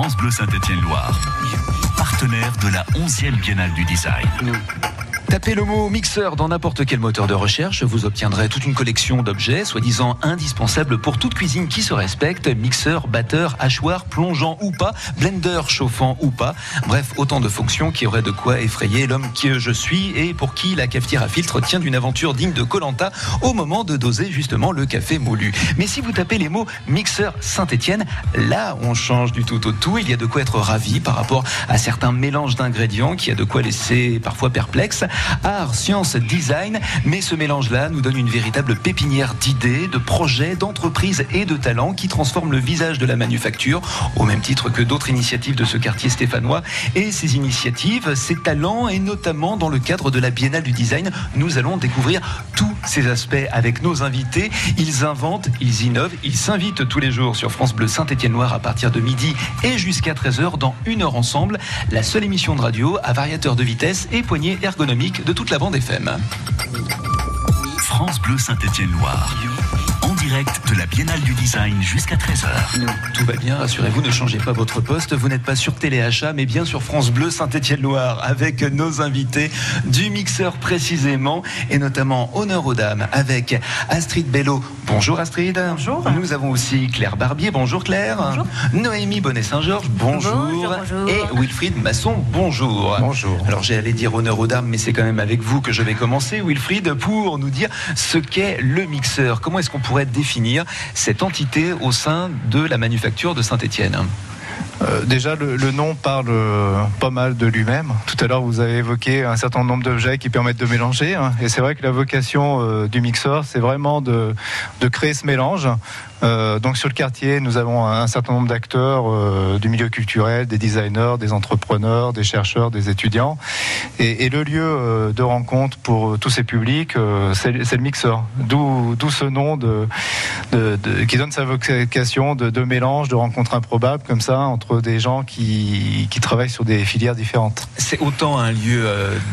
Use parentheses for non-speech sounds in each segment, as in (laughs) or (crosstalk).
France Bleu Saint-Étienne-Loire, partenaire de la 11e Biennale du Design. Tapez le mot mixeur dans n'importe quel moteur de recherche, vous obtiendrez toute une collection d'objets soi-disant indispensables pour toute cuisine qui se respecte. Mixeur, batteur, hachoir, plongeant ou pas, blender chauffant ou pas. Bref, autant de fonctions qui auraient de quoi effrayer l'homme que je suis et pour qui la cafetière à filtre tient d'une aventure digne de Colanta au moment de doser justement le café moulu. Mais si vous tapez les mots mixeur Saint-Étienne, là on change du tout au tout. Il y a de quoi être ravi par rapport à certains mélanges d'ingrédients qui a de quoi laisser parfois perplexe art, science, design. Mais ce mélange-là nous donne une véritable pépinière d'idées, de projets, d'entreprises et de talents qui transforment le visage de la manufacture, au même titre que d'autres initiatives de ce quartier stéphanois. Et ces initiatives, ces talents, et notamment dans le cadre de la Biennale du Design, nous allons découvrir tous ces aspects avec nos invités. Ils inventent, ils innovent, ils s'invitent tous les jours sur France Bleu Saint-Étienne-Noir à partir de midi et jusqu'à 13h dans une heure ensemble. La seule émission de radio à variateur de vitesse et poignée ergonomique de toute la bande FM. France Bleu Saint-Étienne-Loire. Direct de la Biennale du Design jusqu'à 13h. Tout va bien, rassurez-vous, ne changez pas votre poste. Vous n'êtes pas sur Téléachat, mais bien sur France Bleu Saint-Étienne-Loire, avec nos invités du mixeur précisément, et notamment honneur aux dames, avec Astrid Bello. Bonjour Astrid. Bonjour. Nous avons aussi Claire Barbier. Bonjour Claire. Bonjour. Noémie Bonnet-Saint-Georges. Bonjour. Bonjour, bonjour. Et Wilfried Masson. Bonjour. Bonjour. Alors j'allais dire honneur aux dames, mais c'est quand même avec vous que je vais commencer, Wilfried, pour nous dire ce qu'est le mixeur. Comment est-ce qu'on pourrait définir cette entité au sein de la manufacture de Saint-Étienne Euh, déjà, le, nom parle euh, pas mal de lui-même. Tout à l'heure, vous avez évoqué un certain nombre d'objets qui permettent de mélanger. hein. et c'est vrai que la vocation euh, du mixeur, c'est vraiment de créer ce mélange. Euh, donc sur le quartier, nous avons un, certain nombre d'acteurs euh, du milieu culturel, des designers, des entrepreneurs, des chercheurs, des étudiants. Et, le lieu euh, de rencontre pour tous ces publics, c'est le mixeur. D'où ce nom qui donne sa vocation de, mélange, de rencontres improbables comme ça entre des gens qui, travaillent sur des filières différentes. C'est autant un lieu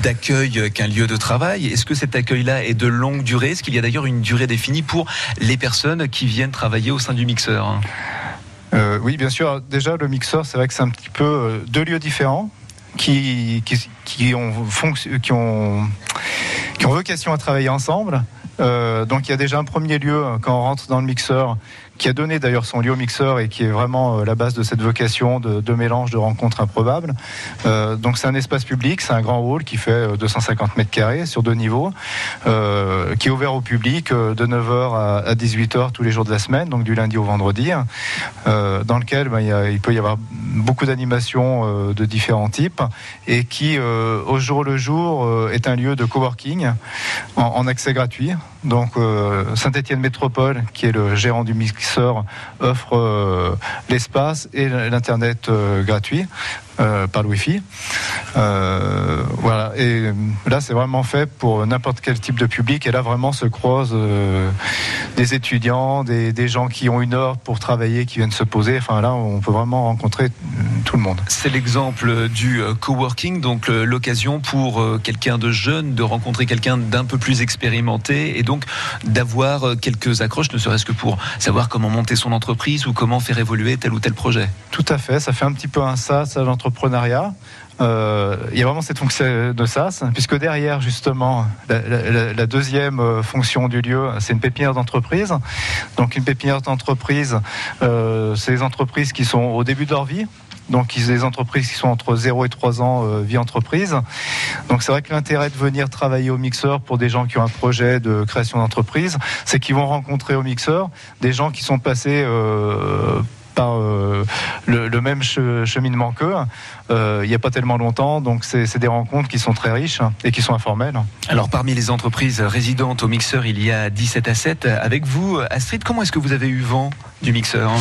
d'accueil qu'un lieu de travail. Est-ce que cet accueil-là est de longue durée? Est-ce qu'il y a d'ailleurs une durée définie pour les personnes qui viennent travailler au sein du mixeur Euh, oui, bien sûr. Déjà, le mixeur, c'est vrai que c'est un petit peu euh, deux lieux différents qui, qui, ont, qui, ont, qui ont vocation à travailler ensemble. Euh, donc il y a déjà un premier lieu quand on rentre dans le mixeur qui a donné d'ailleurs son lieu au mixeur et qui est vraiment euh, la base de cette vocation de, mélange de rencontres improbables. Euh, donc c'est un espace public, c'est un grand hall qui fait euh, 250 mètres carrés sur deux niveaux, euh, qui est ouvert au public euh, de 9h à, à 18h tous les jours de la semaine, donc du lundi au vendredi, euh, dans lequel ben, il, peut y avoir beaucoup d'animations euh, de différents types et qui euh, au jour le jour euh, est un lieu de coworking en, accès gratuit. Donc euh, Saint-Étienne Métropole, qui est le gérant du offre euh, l'espace et l'internet euh, gratuit euh, par le Wi-Fi. Euh, voilà. Et euh, là, c'est vraiment fait pour n'importe quel type de public. Et là, vraiment se croisent euh, des étudiants, des, des gens qui ont une heure pour travailler, qui viennent se poser. Enfin, là, on peut vraiment rencontrer tout le monde. C'est l'exemple du coworking, donc l'occasion pour quelqu'un de jeune de rencontrer quelqu'un d'un peu plus expérimenté et donc d'avoir quelques accroches, ne serait-ce que pour savoir comment monter son entreprise ou comment faire évoluer tel ou tel projet. Tout à fait, ça fait un petit peu un SaaS à Euh, il y a vraiment cette fonction de SaaS, puisque derrière, justement, la, deuxième euh, fonction du lieu, c'est une pépinière d'entreprise. Donc, une pépinière d'entreprise, euh, c'est les entreprises qui sont au début de leur vie. Donc, des entreprises qui sont entre 0 et 3 ans vie entreprise. Donc, c'est vrai que l'intérêt de venir travailler au mixeur pour des gens qui ont un projet de création d'entreprise, c'est qu'ils vont rencontrer au mixeur des gens qui sont passés par euh, le, le même che- cheminement qu'eux, euh, il n'y a pas tellement longtemps. Donc, c'est c'est des rencontres qui sont très riches et qui sont informelles. Alors parmi les entreprises résidentes au mixeur, il y a 17 à 7. Avec vous, Astrid, comment est-ce que vous avez eu vent? Du mixeur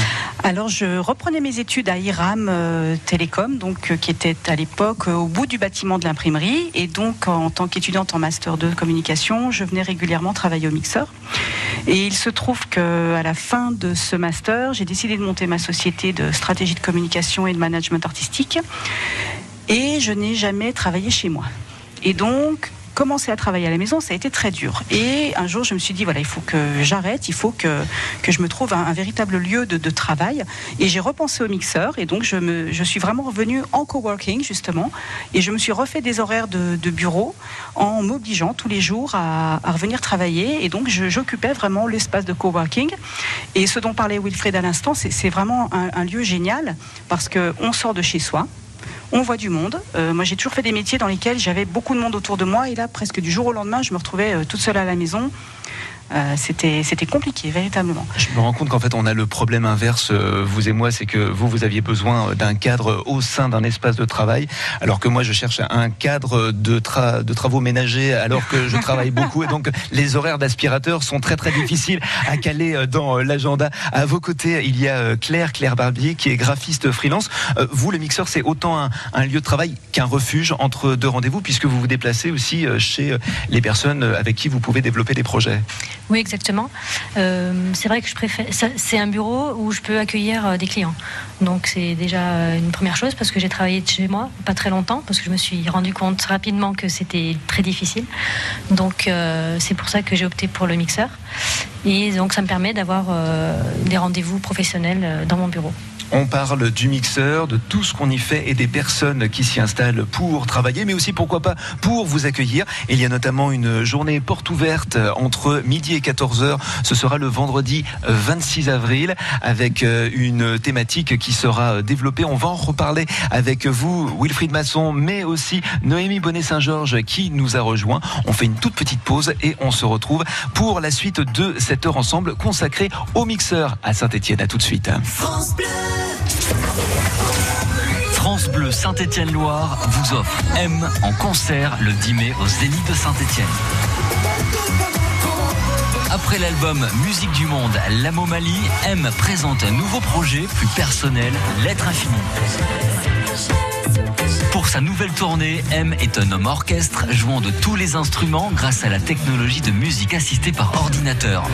Alors, je reprenais mes études à IRAM euh, Télécom, donc, euh, qui était à l'époque euh, au bout du bâtiment de l'imprimerie. Et donc, en tant qu'étudiante en Master 2 communication, je venais régulièrement travailler au mixeur. Et il se trouve qu'à la fin de ce master, j'ai décidé de monter ma société de stratégie de communication et de management artistique. Et je n'ai jamais travaillé chez moi. Et donc, commencer à travailler à la maison, ça a été très dur. Et un jour, je me suis dit, voilà, il faut que j'arrête, il faut que, que je me trouve un, véritable lieu de, travail. Et j'ai repensé au mixeur. Et donc, je, me, je suis vraiment revenue en coworking, justement. Et je me suis refait des horaires de, bureau en m'obligeant tous les jours à, revenir travailler. Et donc, j'occupais vraiment l'espace de coworking. Et ce dont parlait Wilfred à l'instant, c'est vraiment un, un lieu génial parce qu'on sort de chez soi on voit du monde. Euh, moi, j'ai toujours fait des métiers dans lesquels j'avais beaucoup de monde autour de moi, et là, presque du jour au lendemain, je me retrouvais euh, toute seule à la maison. Euh, c'était c'était compliqué véritablement. Je me rends compte qu'en fait on a le problème inverse euh, vous et moi c'est que vous vous aviez besoin d'un cadre au sein d'un espace de travail alors que moi je cherche un cadre de, de travaux ménagers alors que je travaille (laughs) beaucoup et donc les horaires d'aspirateur sont très très difficiles à caler euh, dans l'agenda. À vos côtés il y a Claire Claire Barbier qui est graphiste freelance. Vous le mixeur c'est autant un, un, lieu de travail qu'un refuge entre deux rendez-vous puisque vous vous déplacez aussi chez les personnes avec qui vous pouvez développer des projets. Oui, exactement. Euh, c'est vrai que je préfère. C'est un bureau où je peux accueillir euh, des clients. Donc c'est déjà une première chose parce que j'ai travaillé de chez moi pas très longtemps parce que je me suis rendu compte rapidement que c'était très difficile. Donc euh, c'est pour ça que j'ai opté pour le mixeur. Et donc ça me permet d'avoir des rendez-vous professionnels dans mon bureau. On parle du mixeur, de tout ce qu'on y fait et des personnes qui s'y installent pour travailler, mais aussi pourquoi pas pour vous accueillir. il y a notamment une journée porte ouverte entre midi et 14h. Ce sera le vendredi 26 avril avec euh, une thématique qui sera développée. On va en reparler avec vous, Wilfried Masson, mais aussi Noémie Bonnet-Saint-Georges qui nous a rejoint. On fait une toute petite pause et on se retrouve pour la suite de cette heure ensemble consacrée au mixeur à Saint-Etienne. À tout de suite. Saint-Étienne-Loire vous offre M en concert le 10 mai au Zénith de Saint-Étienne. Après l'album Musique du Monde, L'Amomalie, M présente un nouveau projet plus personnel, L'être infini. Pour sa nouvelle tournée, M est un homme orchestre jouant de tous les instruments grâce à la technologie de musique assistée par ordinateur.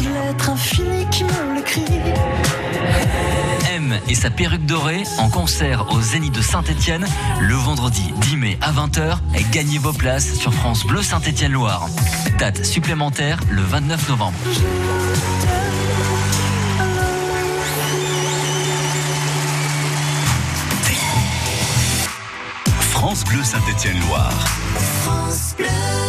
L'être infini qui et sa perruque dorée en concert au Zénith de Saint-Étienne le vendredi 10 mai à 20h et gagnez vos places sur France Bleu Saint-Étienne-Loire. Date supplémentaire le 29 novembre. France Bleu Saint-Étienne-Loire. France Bleu.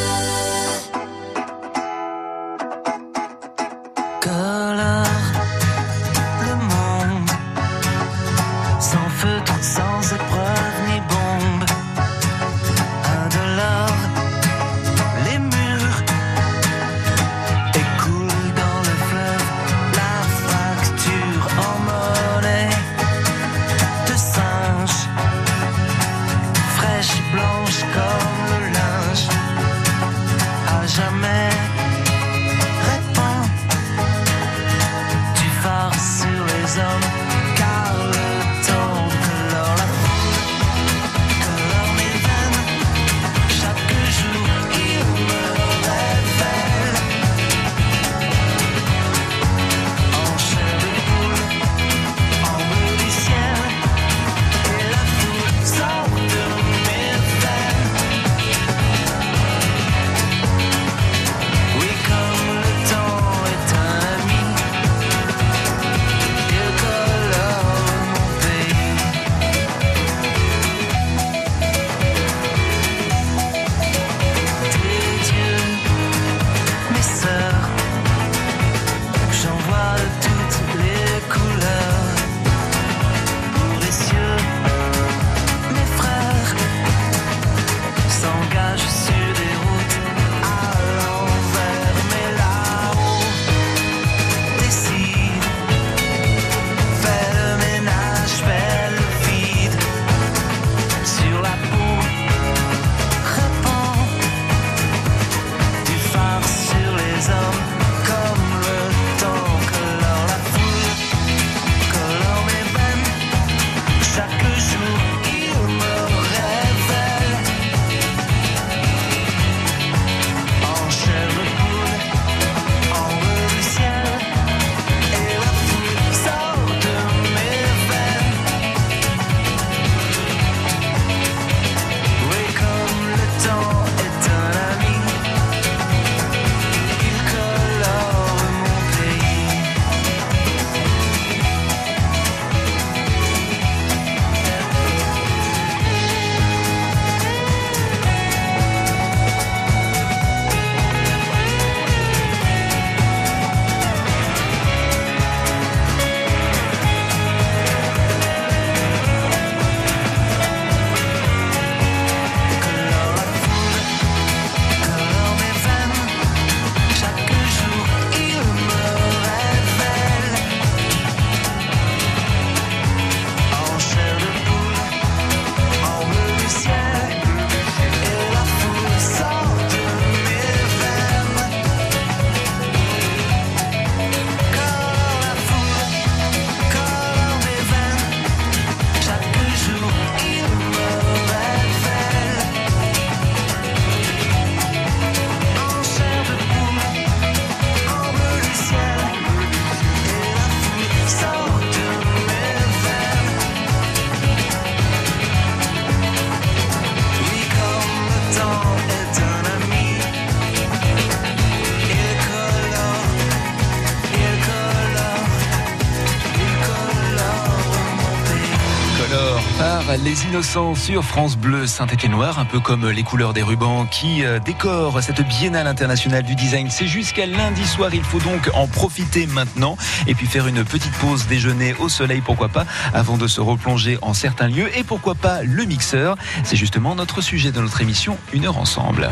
Innocents sur France Bleu Saint-Étienne-Noir, un peu comme les couleurs des rubans qui euh, décorent cette biennale internationale du design. C'est jusqu'à lundi soir, il faut donc en profiter maintenant et puis faire une petite pause déjeuner au soleil, pourquoi pas, avant de se replonger en certains lieux et pourquoi pas le mixeur. C'est justement notre sujet de notre émission, une heure ensemble.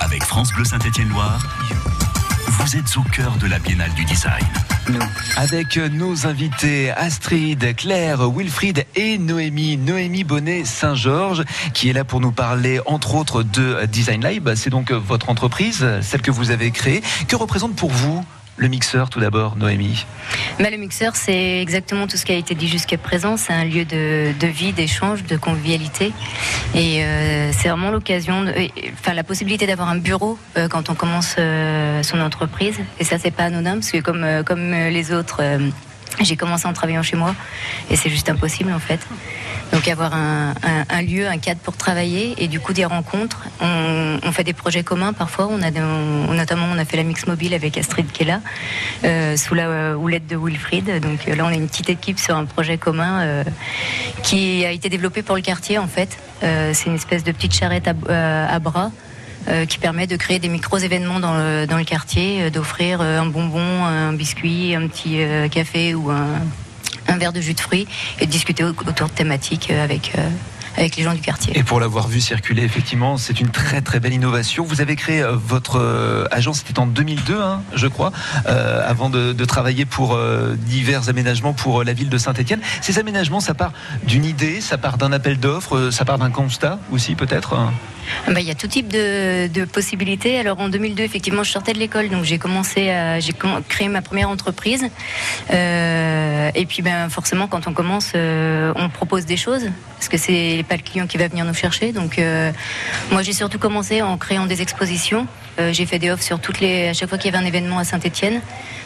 Avec France Bleu Saint-Étienne-Loire, vous êtes au cœur de la biennale du design. Avec nos invités Astrid, Claire, Wilfried et Noémie. Noémie Bonnet-Saint-Georges qui est là pour nous parler entre autres de Design Lab. C'est donc votre entreprise, celle que vous avez créée. Que représente pour vous le mixeur, tout d'abord, Noémie bah, Le mixeur, c'est exactement tout ce qui a été dit jusqu'à présent. C'est un lieu de, vie, d'échange, de convivialité. Et euh, c'est vraiment l'occasion, enfin la possibilité d'avoir un bureau euh, quand on commence euh, son entreprise. Et ça, c'est pas anodin, parce que comme, comme les autres, j'ai commencé en travaillant chez moi. Et c'est juste impossible, en fait. Donc avoir un, lieu, un cadre pour travailler et du coup des rencontres. On, fait des projets communs parfois. On a notamment on a fait la mix mobile avec Astrid qui est euh, sous la houlette de Wilfried. Donc là on a une petite équipe sur un projet commun euh, qui a été développé pour le quartier en fait. Euh, c'est une espèce de petite charrette à, bras. qui permet de créer des micros-événements dans le, dans le quartier, d'offrir un bonbon, un biscuit, un petit café ou un, un verre de jus de fruits et discuter autour de thématiques euh, avec euh, avec les gens du quartier. Et pour l'avoir vu circuler, effectivement, c'est une très très belle innovation. Vous avez créé euh, votre agence, c'était en 2002, hein, je crois, avant de, travailler pour divers aménagements pour la ville de Saint-Etienne. Ces aménagements, ça part d'une idée, ça part d'un appel d'offres, ça part d'un constat aussi peut-être hein bah, il y a tout type de, possibilités. Alors en 2002, effectivement, je sortais de l'école, donc j'ai commencé à j'ai créé ma première entreprise. Euh, et puis, ben forcément, quand on commence, euh, on propose des choses parce que c'est pas le client qui va venir nous chercher. Donc, euh, moi, j'ai surtout commencé en créant des expositions. j'ai fait des offres sur toutes les à chaque fois qu'il y avait un événement à Saint-Étienne,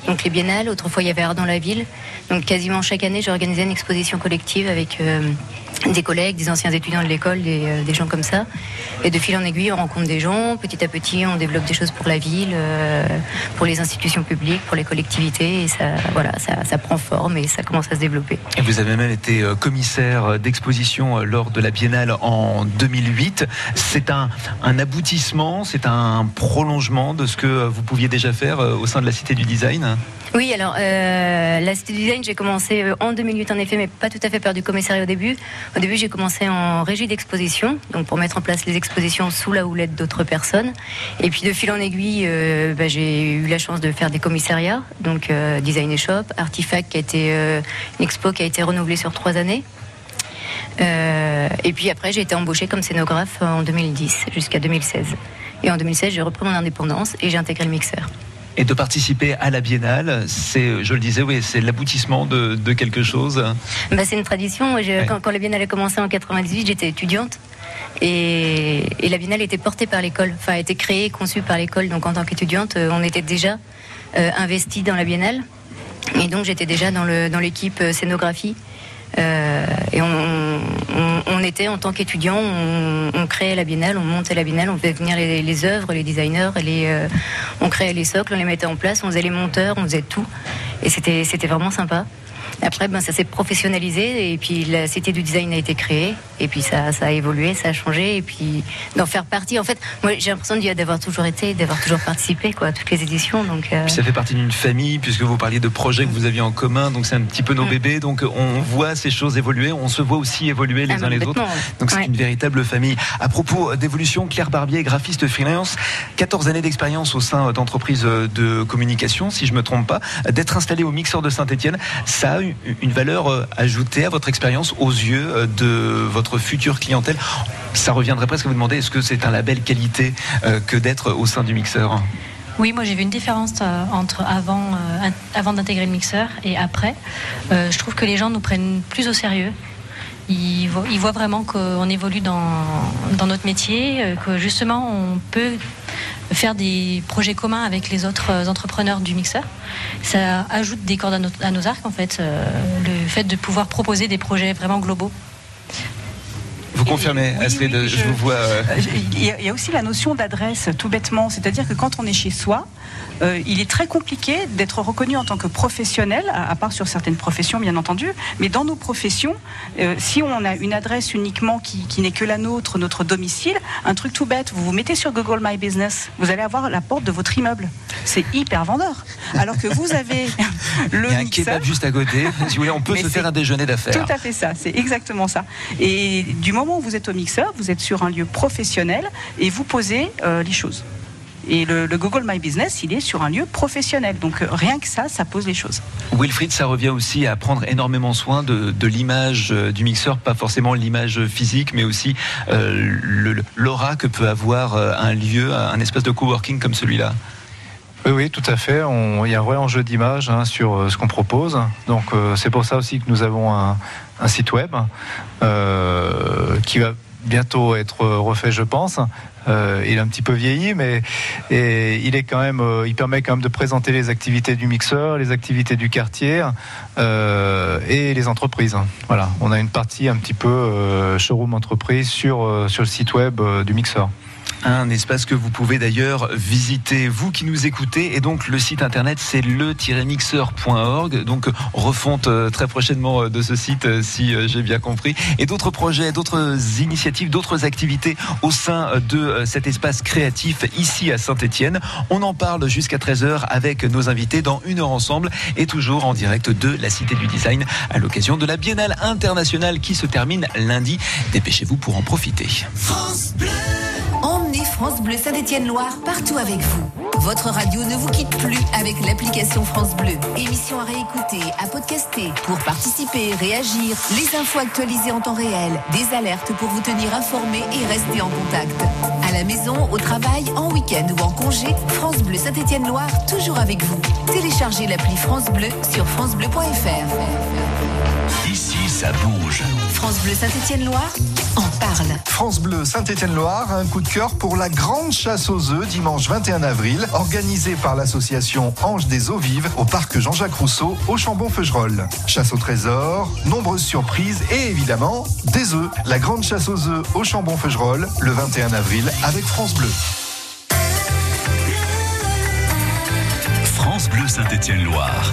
donc les biennales. Autrefois, il y avait Art dans la ville. Donc, quasiment chaque année, j'ai organisé une exposition collective avec des collègues, des anciens étudiants de l'école, des, des, gens comme ça. Et de fil en aiguille, on rencontre des gens. Petit à petit, on développe des choses pour la ville, euh, pour les institutions publiques, pour les collectivités. Et ça, voilà, ça, ça, prend forme et ça commence à se développer. Et vous avez même été euh, commissaire d'exposition euh, lors de la Biennale en 2008. C'est un, un aboutissement, c'est un prolongement de ce que vous pouviez déjà faire au sein de la Cité du Design? Oui, alors euh, la Cité du Design, j'ai commencé euh, en 2008 en effet, mais pas tout à fait par du commissariat au début. Au début, j'ai commencé en régie d'exposition, donc pour mettre en place les expositions sous la houlette d'autres personnes. Et puis de fil en aiguille, euh, bah, j'ai eu la chance de faire des commissariats, donc Design et Shop, Artifact, qui a été une expo qui a été renouvelée sur trois années. et puis après, j'ai été embauchée comme scénographe en 2010 jusqu'à 2016. Et en 2016, j'ai repris mon indépendance et j'ai intégré le mixeur. Et de participer à la biennale, c'est, je le disais, oui, c'est l'aboutissement de, quelque chose. Bah, c'est une tradition. quand, la biennale a commencé en 98, j'étais étudiante. Et, la biennale était portée par l'école, enfin, a été créée, conçue par l'école. Donc, en tant qu'étudiante, euh, on était déjà euh, investi dans la biennale. Et donc, j'étais déjà dans l'équipe euh, scénographie. Et on, était en tant qu'étudiant, on, créait la biennale, on montait la biennale, on faisait venir les, œuvres, les designers, les, on créait les socles, on les mettait en place, on faisait les monteurs, on faisait tout. Et c'était vraiment sympa. Après, ben, ça s'est professionnalisé et puis la Cité du Design a été créée et puis ça, ça a évolué, ça a changé et puis d'en faire partie. En fait, moi j'ai l'impression d'avoir toujours été, d'avoir toujours participé quoi, à toutes les éditions. Donc, euh. ça fait partie d'une famille puisque vous parliez de projets que vous aviez en commun, donc c'est un petit peu nos mm. bébés. Donc on voit ces choses évoluer, on se voit aussi évoluer les ah, uns les autres. Donc c'est une véritable famille. À propos d'évolution, Claire Barbier, graphiste freelance, 14 années d'expérience au sein d'entreprises de communication, si je me trompe pas, d'être installé au mixeur de Saint-Etienne, ça a une valeur euh, ajoutée à votre expérience aux yeux euh, de votre future clientèle? Ça reviendrait presque à vous demander est-ce que c'est un label qualité euh, que d'être au sein du mixeur? Oui, moi j'ai vu une différence entre avant, avant d'intégrer le mixeur et après. je trouve que les gens nous prennent plus au sérieux. Ils ils voient vraiment qu'on évolue dans, dans, notre métier, que justement on peut faire des projets communs avec les autres euh, entrepreneurs du mixeur. Ça ajoute des cordes à nos, arcs, en fait, euh, le fait de pouvoir proposer des projets vraiment globaux. Vous confirmez, Astrid, je, vous vois. Euh, il y a aussi la notion d'adresse, tout bêtement. C'est-à-dire que quand on est chez soi, euh, il est très compliqué d'être reconnu en tant que professionnel, à, part sur certaines professions bien entendu, mais dans nos professions, euh, si on a une adresse uniquement qui, n'est que la nôtre, notre domicile, un truc tout bête, vous vous mettez sur Google My Business, vous allez avoir la porte de votre immeuble. C'est hyper vendeur. Alors que vous avez (laughs) le Il y a un kebab juste à côté. Si vous voulez, on peut se faire un déjeuner d'affaires. Tout à fait ça, c'est exactement ça. Et du moment où vous êtes au mixeur, vous êtes sur un lieu professionnel et vous posez euh, les choses. Et le, Google My Business, il est sur un lieu professionnel. Donc euh, rien que ça, ça pose les choses. Wilfried, ça revient aussi à prendre énormément soin de, l'image euh, du mixeur, pas forcément l'image physique, mais aussi euh, l'aura que peut avoir un lieu, un espace de coworking comme celui-là. Oui, oui, tout à fait. il y a un vrai enjeu d'image hein, sur ce qu'on propose. Donc c'est pour ça aussi que nous avons un, site web qui va bientôt être refait, je pense. Euh, il est un petit peu vieilli, mais il est quand même, euh, il permet quand même de présenter les activités du mixeur, les activités du quartier euh, et les entreprises. Voilà, on a une partie un petit peu showroom entreprise sur sur le site web du mixeur un espace que vous pouvez d'ailleurs visiter, vous qui nous écoutez. Et donc le site internet c'est le-mixeur.org. Donc refonte euh, très prochainement euh, de ce site euh, si j'ai bien compris. Et d'autres projets, d'autres initiatives, d'autres activités au sein de cet espace créatif ici à Saint-Étienne. On en parle jusqu'à 13h avec nos invités dans une heure ensemble et toujours en direct de la Cité du Design à l'occasion de la Biennale internationale qui se termine lundi. Dépêchez-vous pour en profiter. France Bleu Saint-Étienne-Loire partout avec vous. Votre radio ne vous quitte plus avec l'application France Bleu. Émission à réécouter, à podcaster. Pour participer, réagir, les infos actualisées en temps réel, des alertes pour vous tenir informé et rester en contact. À la maison, au travail, en week-end ou en congé, France Bleu Saint-Étienne-Loire toujours avec vous. Téléchargez l'appli France Bleu sur francebleu.fr. Ici, ça bouge. France Bleu Saint-Étienne-Loire en parle. France Bleu Saint-Étienne-Loire, un coup de cœur pour la grande chasse aux œufs dimanche 21 avril, organisée par l'association Ange des eaux vives au parc Jean-Jacques Rousseau au Chambon-Feugerolles. Chasse au trésor, nombreuses surprises et évidemment des œufs. La grande chasse aux œufs au Chambon-Feugerolles le 21 avril avec France Bleu. France Bleu Saint-Étienne-Loire.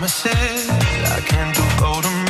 Promises. I can't do golden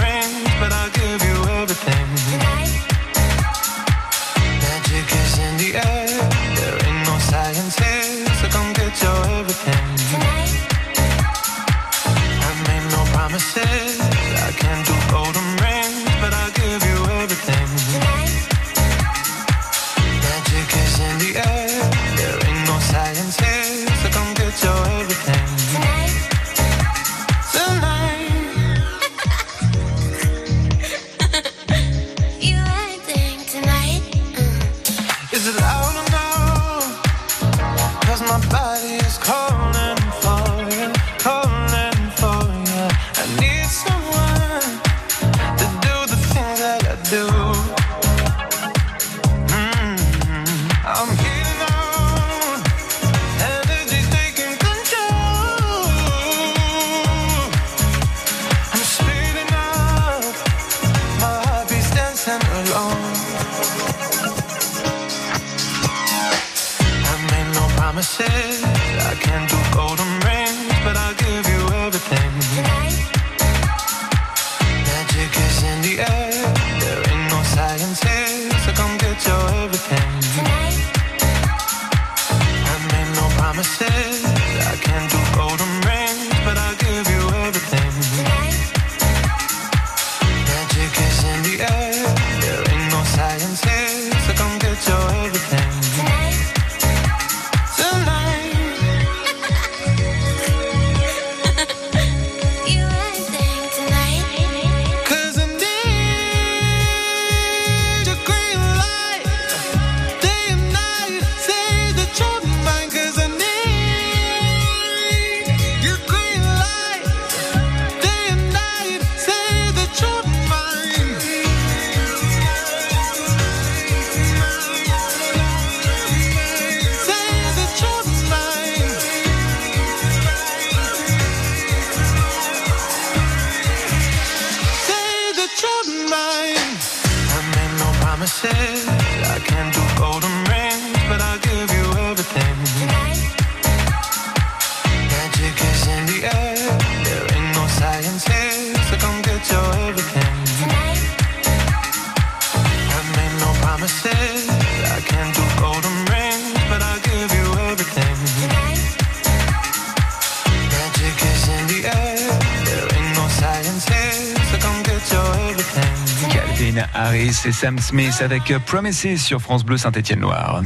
Sam Smith avec Promises sur France Bleu Saint-Étienne-Loire.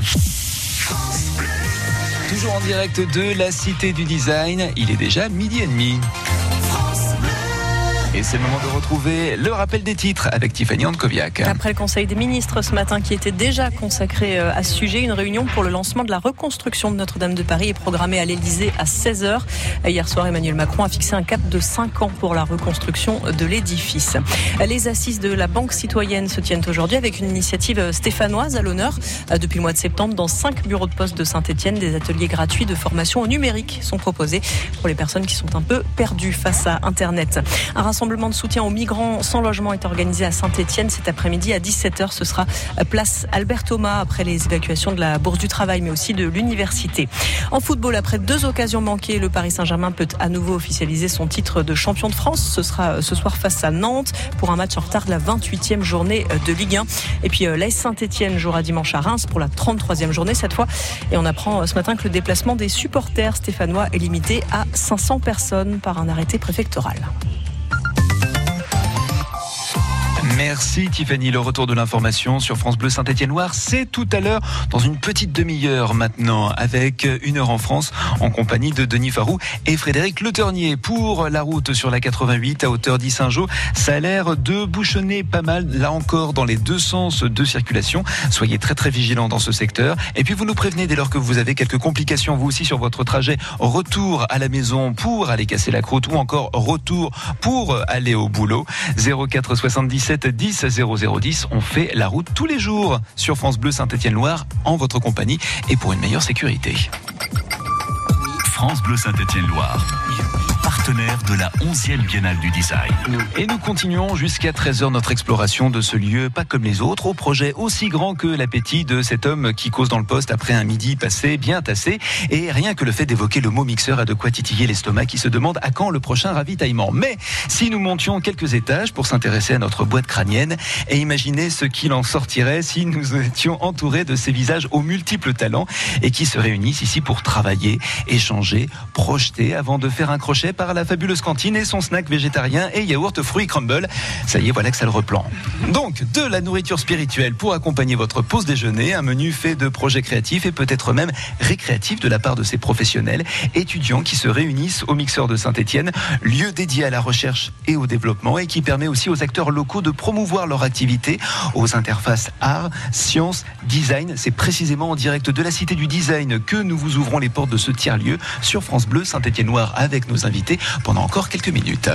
Toujours en direct de la Cité du Design, il est déjà midi et demi. Et c'est le moment de retrouver le rappel des titres avec Tiffany Ankoviak. Après le Conseil des ministres ce matin qui était déjà consacré euh, à ce sujet, une réunion pour le lancement de la reconstruction de Notre-Dame de Paris est programmée à l'Elysée à 16h. Hier soir, Emmanuel Macron a fixé un cap de 5 ans pour la reconstruction de l'édifice. Les assises de la Banque citoyenne se tiennent aujourd'hui avec une initiative stéphanoise à l'honneur. Euh, depuis le mois de septembre, dans 5 bureaux de poste de Saint-Etienne, des ateliers gratuits de formation au numérique sont proposés pour les personnes qui sont un peu perdues face à Internet. De soutien aux migrants sans logement est organisé à Saint-Etienne cet après-midi à 17h. Ce sera place Albert Thomas après les évacuations de la Bourse du Travail mais aussi de l'université. En football, après deux occasions manquées, le Paris Saint-Germain peut à nouveau officialiser son titre de champion de France. Ce sera ce soir face à Nantes pour un match en retard de la 28e journée de Ligue 1. Et puis l'AS Saint-Etienne jouera dimanche à Reims pour la 33e journée cette fois. Et on apprend ce matin que le déplacement des supporters stéphanois est limité à 500 personnes par un arrêté préfectoral. Merci Tiffany. Le retour de l'information sur France Bleu Saint-Étienne-Loire, c'est tout à l'heure dans une petite demi-heure maintenant avec une heure en France en compagnie de Denis Farou et Frédéric Le Ternier pour la route sur la 88 à hauteur d'Issingeau. Ça a l'air de bouchonner pas mal là encore dans les deux sens de circulation. Soyez très très vigilants dans ce secteur et puis vous nous prévenez dès lors que vous avez quelques complications vous aussi sur votre trajet retour à la maison pour aller casser la croûte ou encore retour pour aller au boulot 04 77 10 0010. On fait la route tous les jours sur France Bleu Saint-Étienne-Loire en votre compagnie et pour une meilleure sécurité. France Bleu Saint-Étienne-Loire partenaire de la 11e Biennale du Design. Et nous continuons jusqu'à 13h notre exploration de ce lieu pas comme les autres, au projet aussi grand que l'appétit de cet homme qui cause dans le poste après un midi passé bien tassé. Et rien que le fait d'évoquer le mot mixeur a de quoi titiller l'estomac qui se demande à quand le prochain ravitaillement. Mais si nous montions quelques étages pour s'intéresser à notre boîte crânienne et imaginer ce qu'il en sortirait si nous étions entourés de ces visages aux multiples talents et qui se réunissent ici pour travailler, échanger, projeter avant de faire un crochet par la fabuleuse cantine et son snack végétarien et yaourt fruits crumble. Ça y est, voilà que ça le replante. Donc, de la nourriture spirituelle pour accompagner votre pause déjeuner, un menu fait de projets créatifs et peut-être même récréatifs de la part de ces professionnels, étudiants qui se réunissent au mixeur de Saint-Etienne, lieu dédié à la recherche et au développement et qui permet aussi aux acteurs locaux de promouvoir leur activité aux interfaces art, science, design. C'est précisément en direct de la Cité du Design que nous vous ouvrons les portes de ce tiers-lieu sur France Bleu Saint-Etienne Noir avec nos invités pendant encore quelques minutes.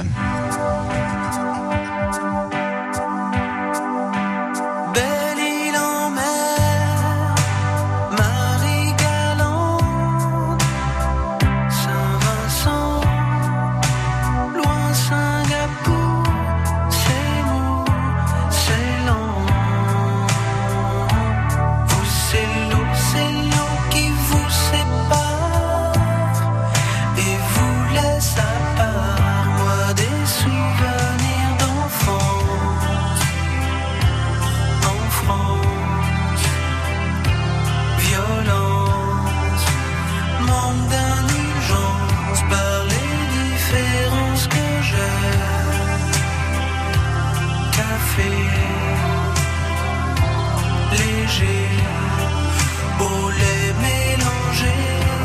mélanger, les mélanger,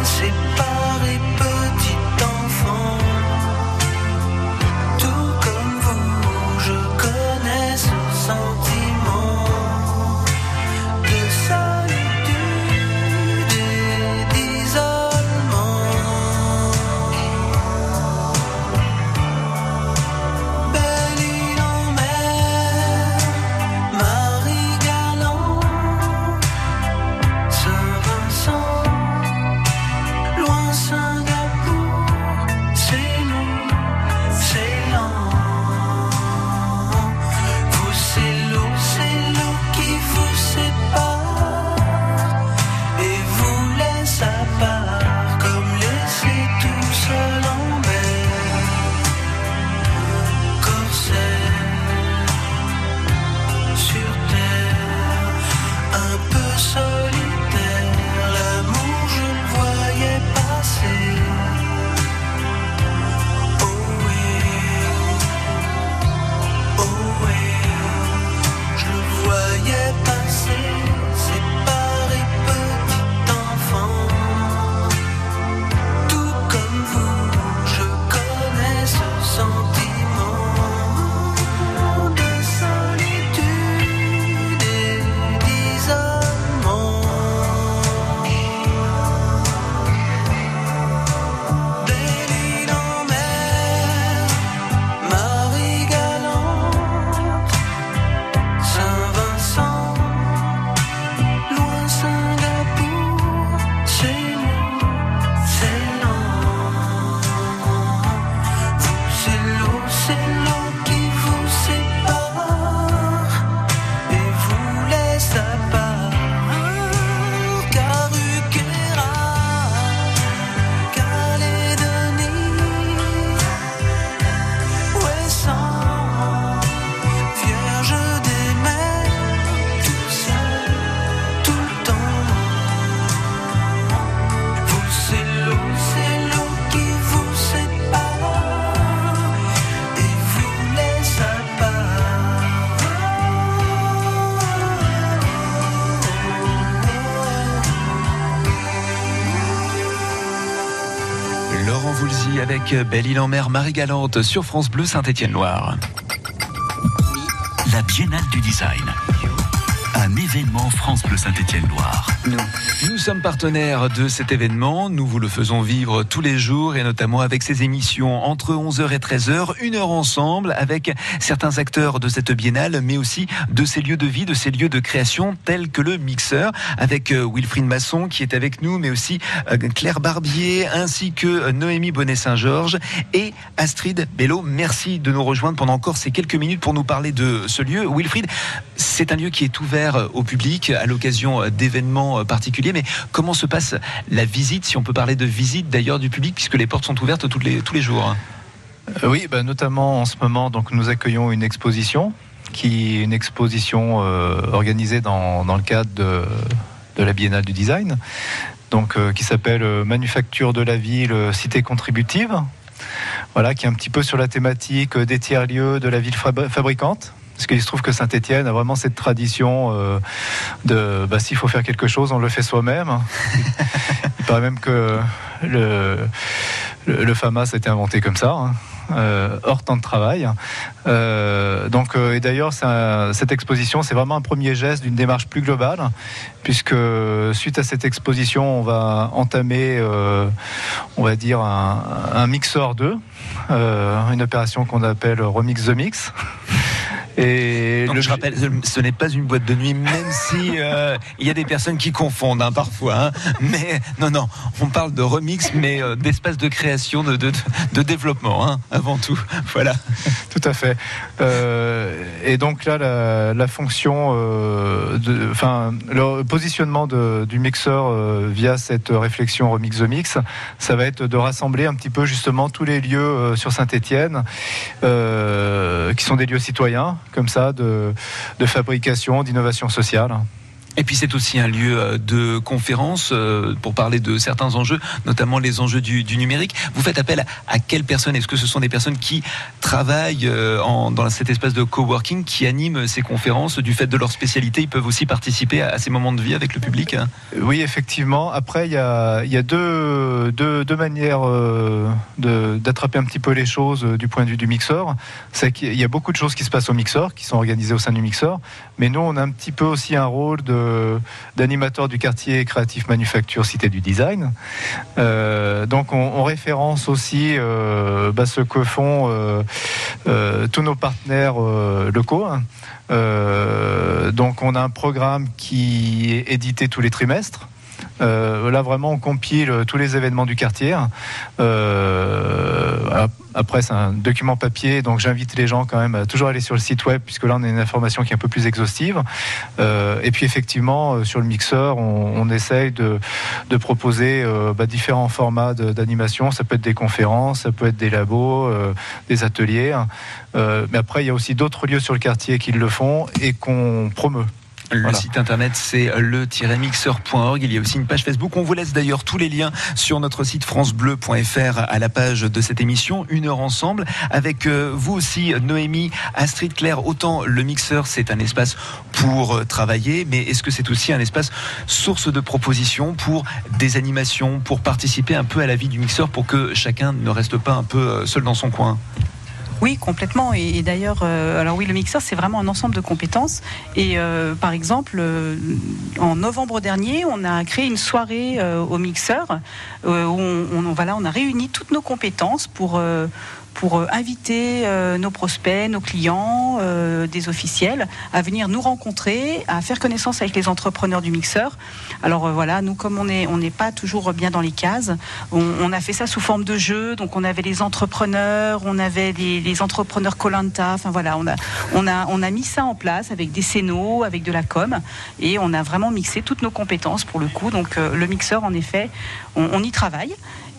c'est avec Belle-Île en mer, Marie Galante sur France Bleu Saint-Étienne-Loire. La Biennale du Design. Un événement France Bleu Saint-Étienne-Loire. Nous, sommes partenaires de cet événement. Nous vous le faisons vivre tous les jours et notamment avec ces émissions entre 11h et 13h, une heure ensemble avec certains acteurs de cette biennale, mais aussi de ces lieux de vie, de ces lieux de création tels que le Mixeur avec euh, Wilfried Masson qui est avec nous, mais aussi euh, Claire Barbier ainsi que euh, Noémie Bonnet-Saint-Georges et Astrid Bello. Merci de nous rejoindre pendant encore ces quelques minutes pour nous parler de ce lieu. Wilfried, c'est un lieu qui est ouvert au public à l'occasion d'événements particuliers. Mais comment se passe la visite, si on peut parler de visite d'ailleurs du public, puisque les portes sont ouvertes toutes les, tous les jours hein? Euh, Oui, bah, notamment en ce moment, donc nous accueillons une exposition qui est une exposition euh, organisée dans, dans le cadre de, de la Biennale du Design, donc euh, qui s'appelle euh, Manufacture de la ville, euh, cité contributive. Voilà, qui est un petit peu sur la thématique euh, des tiers-lieux de la ville fabri- fabricante. Parce qu'il se trouve que Saint-Étienne a vraiment cette tradition euh, de bah, s'il faut faire quelque chose, on le fait soi-même. (laughs) Il paraît même que le, le, le FAMAS a été inventé comme ça. hein, euh, hors temps de travail. Euh, donc, euh, et d'ailleurs, cette exposition, c'est vraiment un premier geste d'une démarche plus globale, puisque suite à cette exposition, on va entamer, on va dire, un, un mixeur 2, euh, une opération qu'on appelle Remix the Mix. Et Donc, le- je rappelle, ce n'est pas une boîte de nuit, même (laughs) si euh, il y a des personnes qui confondent hein, parfois. hein. mais non, non, on parle de remix, mais euh, d'espace de création, de, de, de développement, hein, avant tout. (laughs) Voilà. Tout à fait. Euh, et donc là, la, la fonction, euh, enfin, le positionnement de- du mixeur euh, via cette réflexion remix the mix, ça va être de rassembler un petit peu justement tous les lieux euh, sur Saint-Étienne, euh, qui sont des lieux citoyens, comme ça, de, fabrication, d'innovation sociale. Et puis c'est aussi un lieu euh, de conférence euh, pour parler de certains enjeux, notamment les enjeux du, numérique. Vous faites appel à, quelles personnes? Est-ce que ce sont des personnes qui travaillent euh, dans cet espace de coworking, qui animent ces conférences? Du fait de leur spécialité, ils peuvent aussi participer à, ces moments de vie avec le public hein? Oui, effectivement. Après, il y a, deux, manières d'attraper un petit peu les choses du point de vue du mixeur. C'est qu'il y a beaucoup de choses qui se passent au mixeur, qui sont organisées au sein du mixeur. Mais nous, on a un petit peu aussi un rôle de- d'animateur du quartier créatif manufacture Cité du Design. Euh, donc, on, référence aussi euh, bah, ce que font euh, euh, tous nos partenaires euh, locaux. hein. Euh, donc on a un programme qui est édité tous les trimestres. Euh, là vraiment on compile tous les événements du quartier. Euh, ap- après c'est un document papier, donc j'invite les gens quand même à toujours aller sur le site web puisque là on a une information qui est un peu plus exhaustive. Euh, et puis effectivement euh, sur le mixeur on, essaye de, proposer euh, bah, différents formats d'animation. Ça peut être des conférences, ça peut être des labos, euh, des ateliers. Euh, mais après il y a aussi d'autres lieux sur le quartier qui le font et qu'on promeut. Le Voilà. site internet c'est le-mixeur.org. Il y a aussi une page Facebook. On vous laisse d'ailleurs tous les liens sur notre site francebleu.fr à la page de cette émission. Une heure ensemble avec euh, vous aussi, Noémie, Astrid Claire. Autant le mixeur c'est un espace pour euh, travailler, mais est-ce que c'est aussi un espace source de propositions pour des animations, pour participer un peu à la vie du mixeur, pour que chacun ne reste pas un peu euh, seul dans son coin? Oui, complètement. Et, d'ailleurs, euh, alors oui, le mixeur, c'est vraiment un ensemble de compétences. Et euh, par exemple, euh, en novembre dernier, on a créé une soirée au mixeur où on, on- on a réuni toutes nos compétences pour. Pour euh, inviter euh, nos prospects, nos clients, euh, des officiels à venir nous rencontrer, à faire connaissance avec les entrepreneurs du mixeur. Alors voilà, nous comme on est on n'est pas toujours bien dans les cases, on, a fait ça sous forme de jeu. Donc on avait les entrepreneurs, on avait les, entrepreneurs Colanta. Enfin voilà, on a on a on a mis ça en place avec des scénos, avec de la com, et on a vraiment mixé toutes nos compétences pour le coup. Donc le mixeur, en effet, on y travaille.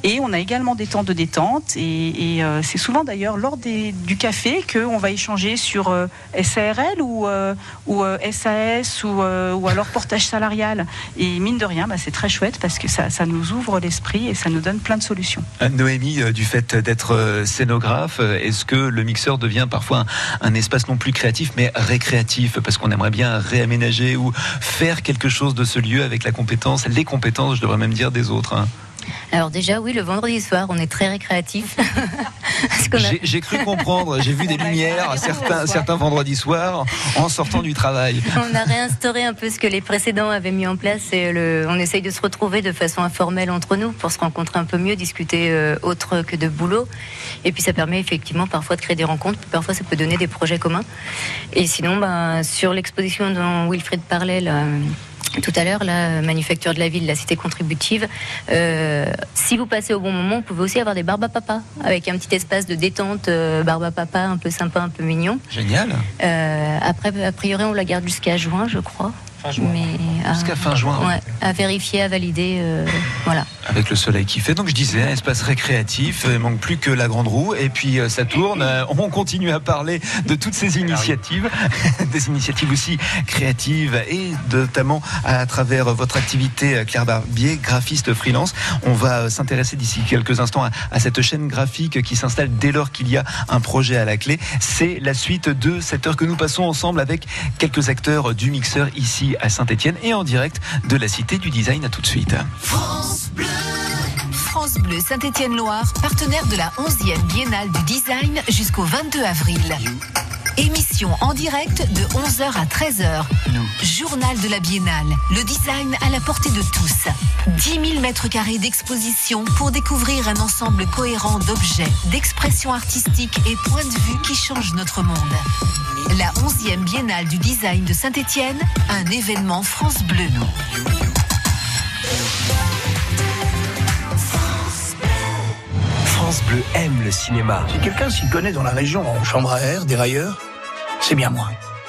Et on a également des temps de détente. Et, euh, c'est souvent d'ailleurs lors du café qu'on va échanger sur euh, SARL ou, euh, ou SAS ou, alors portage salarial. Et mine de rien, bah, c'est très chouette parce que ça, nous ouvre l'esprit et ça nous donne plein de solutions. Noémie, du fait d'être scénographe, est-ce que le mixeur devient parfois un, un espace non plus créatif mais récréatif? Parce qu'on aimerait bien réaménager ou faire quelque chose de ce lieu avec la compétence, les compétences, je devrais même dire, des autres. hein. Alors déjà, oui, le vendredi soir, on est très récréatif. (laughs) J'ai cru comprendre, j'ai vu des lumières certains, certains vendredis soirs en sortant du travail. On a réinstauré un peu ce que les précédents avaient mis en place et le, on essaye de se retrouver de façon informelle entre nous pour se rencontrer un peu mieux, discuter euh, autre que de boulot. Et puis ça permet effectivement parfois de créer des rencontres, parfois ça peut donner des projets communs. Et sinon, ben, sur l'exposition dont Wilfried parlait, là, tout à l'heure, la manufacture de la ville, la cité contributive. Euh, si vous passez au bon moment, vous pouvez aussi avoir des barbes à papa, avec un petit espace de détente, euh, barbe à papa, un peu sympa, un peu mignon. Génial. Euh, après, a priori, on la garde jusqu'à juin, je crois. Mais Jusqu'à fin juin. Ouais, à vérifier, à valider. Euh, voilà. Avec le soleil qui fait. Donc je disais, un espace récréatif, il manque plus que la grande roue. Et puis euh, ça tourne. Euh, on continue à parler de toutes ces initiatives, (laughs) des initiatives aussi créatives et notamment à travers votre activité, Claire Barbier, graphiste freelance. On va s'intéresser d'ici quelques instants à, à, cette chaîne graphique qui s'installe dès lors qu'il y a un projet à la clé. C'est la suite de cette heure que nous passons ensemble avec quelques acteurs du mixeur ici à Saint-Etienne et en direct de la Cité du Design. À tout de suite. France Bleu. France Bleu Saint-Etienne-Loire, partenaire de la 11e Biennale du Design jusqu'au 22 avril. Émission en direct de 11h à 13h. Journal de la Biennale. Le design à la portée de tous. 10 000 mètres carrés d'exposition pour découvrir un ensemble cohérent d'objets, d'expressions artistiques et points de vue qui changent notre monde. La 11e Biennale du Design de Saint-Étienne, un événement France Bleu. France Bleu aime le cinéma. Si quelqu'un s'y connaît dans la région en chambre à air, dérailleur, c'est bien moi.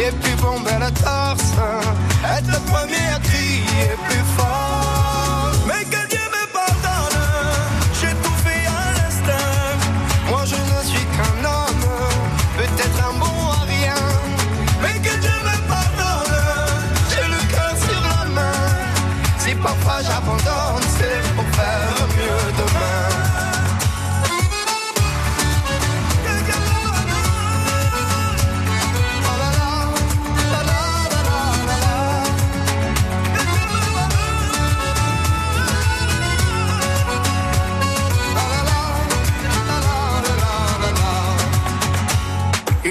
et puis bomber la torse, être le premier à crier plus fort.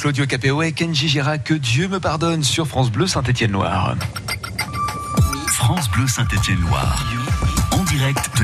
Claudio Capéo et Kenji Gira, que Dieu me pardonne sur France Bleu Saint-Étienne-Loire. France Bleu Saint-Étienne-Loire.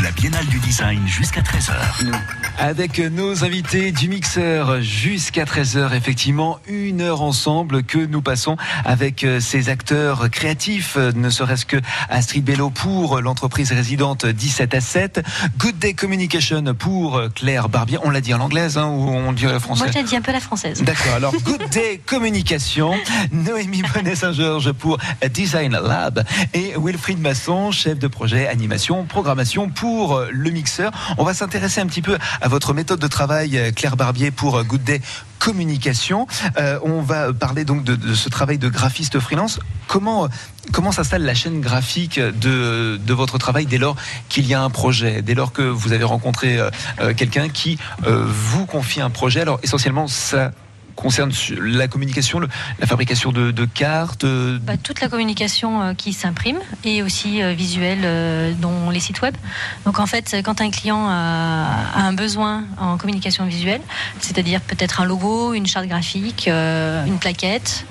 La Biennale du Design jusqu'à 13h. Avec nos invités du mixeur jusqu'à 13h, effectivement, une heure ensemble que nous passons avec euh, ces acteurs créatifs, euh, ne serait-ce que Astrid Bello pour l'entreprise résidente 17 à 7, Good Day Communication pour Claire Barbier, on l'a dit en anglaise hein, ou on dit en français Moi, je l'ai dit un peu la française. D'accord, alors (laughs) Good Day Communication, Noémie Bonnet-Saint-Georges pour Design Lab et Wilfried Masson, chef de projet animation, programmation pour le mixeur. On va s'intéresser un petit peu à votre méthode de travail, Claire Barbier, pour Good Day Communication. Euh, on va parler donc de, ce travail de graphiste freelance. Comment, comment s'installe la chaîne graphique de, de votre travail dès lors qu'il y a un projet, dès lors que vous avez rencontré euh, quelqu'un qui euh, vous confie un projet? Alors essentiellement, ça concerne la communication, la fabrication de, cartes bah, Toute la communication euh, qui s'imprime et aussi euh, visuelle euh, dont les sites web. Donc en fait, quand un client a, un besoin en communication visuelle, c'est-à-dire peut-être un logo, une charte graphique, une plaquette,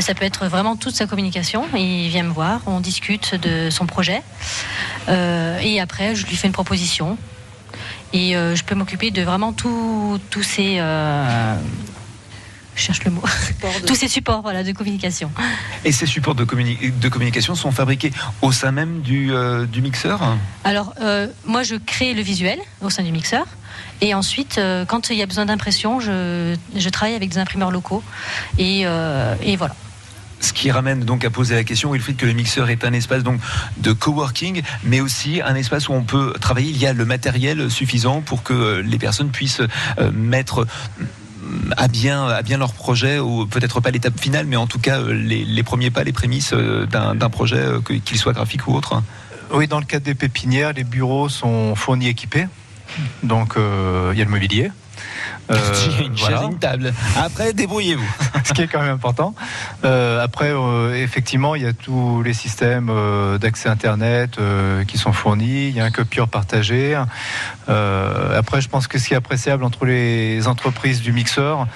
ça peut être vraiment toute sa communication. Il vient me voir, on discute de son projet et après je lui fais une proposition. Et je peux m'occuper de vraiment tous ces je cherche le mot, de... tous ces supports voilà, de communication. Et ces supports de, communi de communication sont fabriqués au sein même du, euh, du mixeur Alors, euh, moi, je crée le visuel au sein du mixeur. Et ensuite, euh, quand il y a besoin d'impression, je, je, travaille avec des imprimeurs locaux. Et, et voilà. Ce qui ramène donc à poser la question, Wilfried, que le mixeur est un espace donc de coworking, mais aussi un espace où on peut travailler. Il y a le matériel suffisant pour que les personnes puissent mettre à bien, à bien leur projet, ou peut-être pas l'étape finale, mais en tout cas les, les premiers pas, les prémices d'un projet, qu'il soit graphique ou autre Oui, dans le cadre des pépinières, les bureaux sont fournis équipés. Donc euh, il y a le mobilier. Euh, (laughs) une voilà. chaise, une table. Après, débrouillez-vous. (laughs) Ce qui est quand même important. Euh, après, euh, effectivement, il y a tous les systèmes euh, d'accès Internet euh, qui sont fournis. Il y a un copieur partagé. Euh, après, je pense que ce qui est appréciable entre les entreprises du mixeur,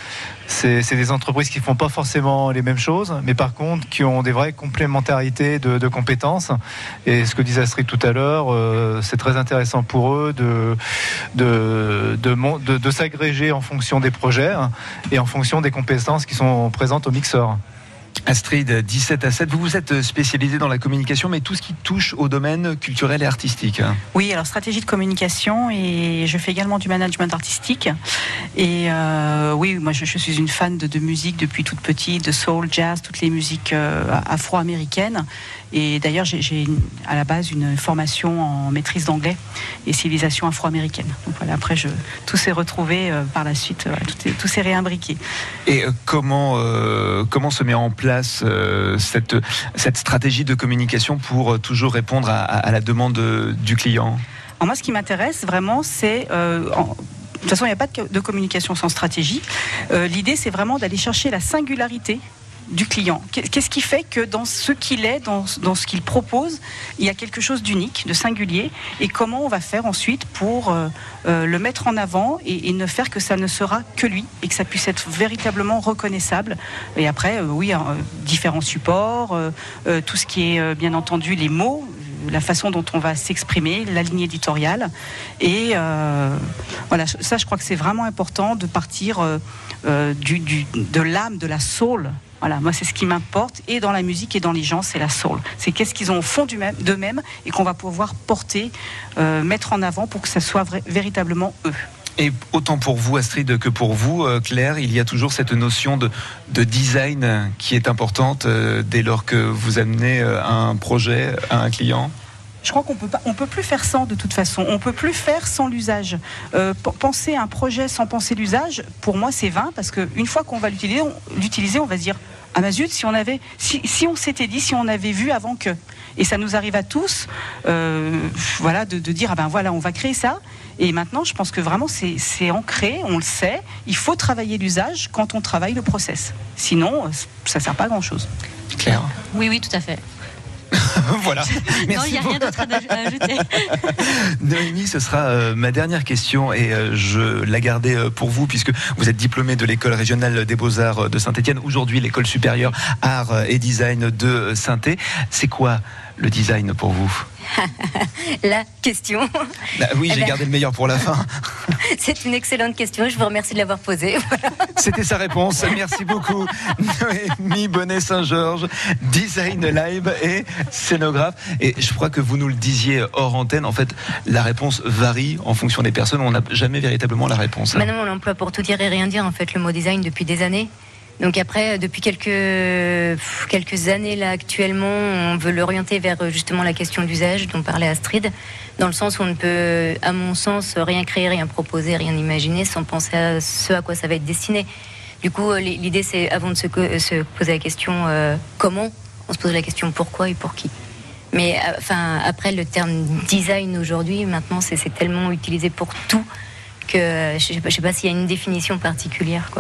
c'est des entreprises qui font pas forcément les mêmes choses, mais par contre qui ont des vraies complémentarités de, de compétences. Et ce que disait Astrid tout à l'heure, euh, c'est très intéressant pour eux de, de, de, de s'agréger en fonction des projets et en fonction des compétences qui sont présentes au mixeur. Astrid, 17 à 7, vous vous êtes spécialisée dans la communication, mais tout ce qui touche au domaine culturel et artistique. Oui, alors stratégie de communication et je fais également du management artistique. Et euh, oui, moi je, suis une fan de, de, musique depuis toute petite, de soul, jazz, toutes les musiques euh, afro-américaines. Et d'ailleurs, j'ai à la base une formation en maîtrise d'anglais et civilisation afro-américaine. Donc voilà, après, je, tout s'est retrouvé euh, par la suite, voilà, tout, tout s'est réimbriqué. Et comment, comment se met en place cette, cette stratégie de communication pour toujours répondre à, à la demande du client? Alors moi, ce qui m'intéresse vraiment, c'est euh, en, de toute façon, il n'y a pas de, de, communication sans stratégie. Euh, L'idée, c'est vraiment d'aller chercher la singularité du client. Qu'est-ce qui fait que dans ce qu'il est, dans, dans ce qu'il propose, il y a quelque chose d'unique, de singulier, et comment on va faire ensuite pour euh, euh, le mettre en avant et, ne faire que ça ne sera que lui, et que ça puisse être véritablement reconnaissable? Et après, euh, oui, hein, différents supports, tout ce qui est bien entendu les mots, la façon dont on va s'exprimer, la ligne éditoriale. Et voilà, ça, je crois que c'est vraiment important de partir de l'âme, de la soul. Voilà, moi, c'est ce qui m'importe, et dans la musique et dans les gens, c'est la soul. C'est qu'est-ce qu'ils ont au fond d'eux-mêmes et qu'on va pouvoir porter, euh, mettre en avant pour que ça soit vrai, véritablement eux. Et autant pour vous, Astrid, que pour vous, euh, Claire, il y a toujours cette notion de, de design qui est importante euh, dès lors que vous amenez un projet à un client? Je crois qu'on peut pas, on peut plus faire sans de toute façon. On peut plus faire sans l'usage. Euh, penser un projet sans penser l'usage, pour moi, c'est vain parce qu'une fois qu'on va l'utiliser, on, l'utiliser, on va se dire ah ma zut, si on avait, si, si on s'était dit, si on avait vu avant que, et ça nous arrive à tous, euh, voilà, de, de dire ah ben voilà, on va créer ça. Et maintenant, je pense que vraiment c'est ancré, on le sait. Il faut travailler l'usage quand on travaille le process. Sinon, euh, ça sert pas à grand chose. Claire. Oui, oui, tout à fait. (laughs) voilà. non, il n'y a rien d'autre à ajouter. (laughs) Noémie, ce sera euh, ma dernière question et euh, je la gardais euh, pour vous puisque vous êtes diplômée de l'école régionale des beaux-arts de Saint-Étienne, aujourd'hui l'école supérieure art et design de saint C'est quoi le design pour vous (laughs) La question. Bah Oui, Eh j'ai ben- gardé le meilleur pour la fin. (laughs) C'est une excellente question. Je vous remercie de l'avoir posée. (laughs) Voilà. C'était sa réponse. Merci beaucoup. Noémie Bonnet-Saint-Georges, design live et scénographe. Et je crois que vous nous le disiez hors antenne. En fait, la réponse varie en fonction des personnes. On n'a jamais véritablement la réponse. Maintenant, on l'emploie pour tout dire et rien dire, en fait, le mot design depuis des années. Donc après, depuis quelques, quelques années là actuellement, on veut l'orienter vers euh, justement la question d'usage dont parlait Astrid, dans le sens où on ne peut, à mon sens, rien créer, rien proposer, rien imaginer sans penser à ce à quoi ça va être destiné. Du coup, euh, l'idée c'est avant de se, euh, poser la question euh, comment, on se pose la question pourquoi et pour qui. Mais euh, enfin, après, le terme design aujourd'hui, maintenant, c'est tellement utilisé pour tout que euh, je je sais pas s'il y a une définition particulière.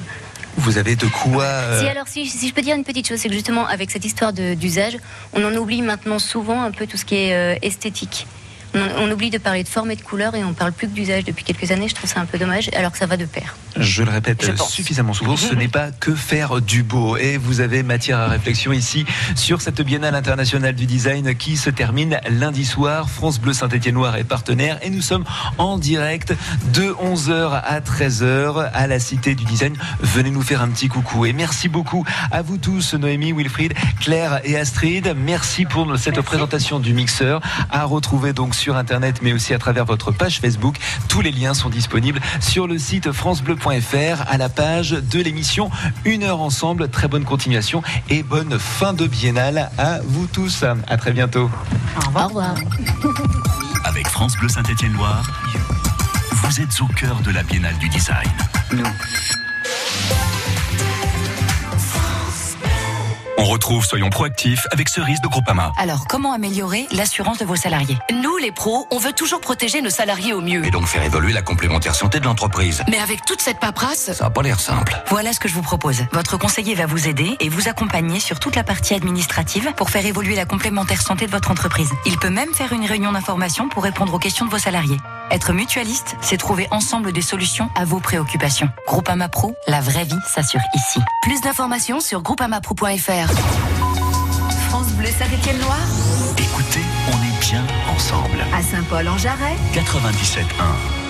Vous avez de quoi. euh, Si alors, si, je peux dire une petite chose, c'est que justement, avec cette histoire d'usage, on en oublie maintenant souvent un peu tout ce qui est euh, esthétique. On, on oublie de parler de forme et de couleur et on parle plus que d'usage depuis quelques années. Je trouve ça un peu dommage, alors que ça va de pair. Je le répète Je suffisamment souvent, ce n'est pas que faire du beau. Et vous avez matière à réflexion ici sur cette Biennale internationale du design qui se termine lundi soir. France Bleu Saint-Étienne-Noir est partenaire et nous sommes en direct de 11h à 13h à la Cité du Design. Venez nous faire un petit coucou. Et merci beaucoup à vous tous, Noémie, Wilfried, Claire et Astrid. Merci pour cette présentation du mixeur à retrouver donc sur Internet mais aussi à travers votre page Facebook. Tous les liens sont disponibles sur le site francebleu.fr à la page de l'émission Une heure ensemble. Très bonne continuation et bonne fin de biennale à vous tous. À très bientôt. Au revoir. Avec France Bleu Saint-Étienne-Loire, vous êtes au cœur de la Biennale du Design. On retrouve Soyons proactifs avec Cerise de Groupama. Alors, comment améliorer l'assurance de vos salariés? Nous, les pros, on veut toujours protéger nos salariés au mieux. Et donc faire évoluer la complémentaire santé de l'entreprise. Mais avec toute cette paperasse, Ça n'a pas l'air simple. voilà ce que je vous propose. Votre conseiller va vous aider et vous accompagner sur toute la partie administrative pour faire évoluer la complémentaire santé de votre entreprise. Il peut même faire une réunion d'information pour répondre aux questions de vos salariés. Être mutualiste, c'est trouver ensemble des solutions à vos préoccupations. Groupama Pro, la vraie vie s'assure ici. Plus d'informations sur groupamapro.fr. France Bleu Saint-Étienne-Loire, Écoutez, on est bien ensemble. à Saint-Paul-en-Jarret. 97.1.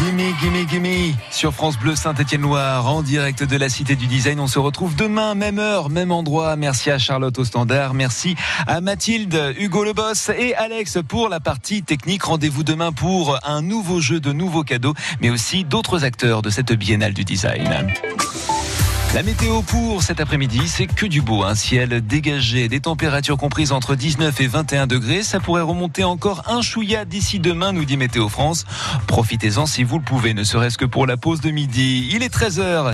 Gimme Gimme Gimme sur France Bleu Saint-Étienne-Loire en direct de la Cité du Design. On se retrouve demain, même heure, même endroit. Merci à Charlotte au standard. Merci à Mathilde, Hugo le boss et Alex pour la partie technique. Rendez-vous demain pour un nouveau jeu de nouveaux cadeaux, mais aussi d'autres acteurs de cette biennale du design. La météo pour cet après-midi, c'est que du beau. Un ciel dégagé, des températures comprises entre 19 et 21 degrés. Ça pourrait remonter encore un chouïa d'ici demain, nous dit Météo France. Profitez-en si vous le pouvez, ne serait-ce que pour la pause de midi. Il est 13h.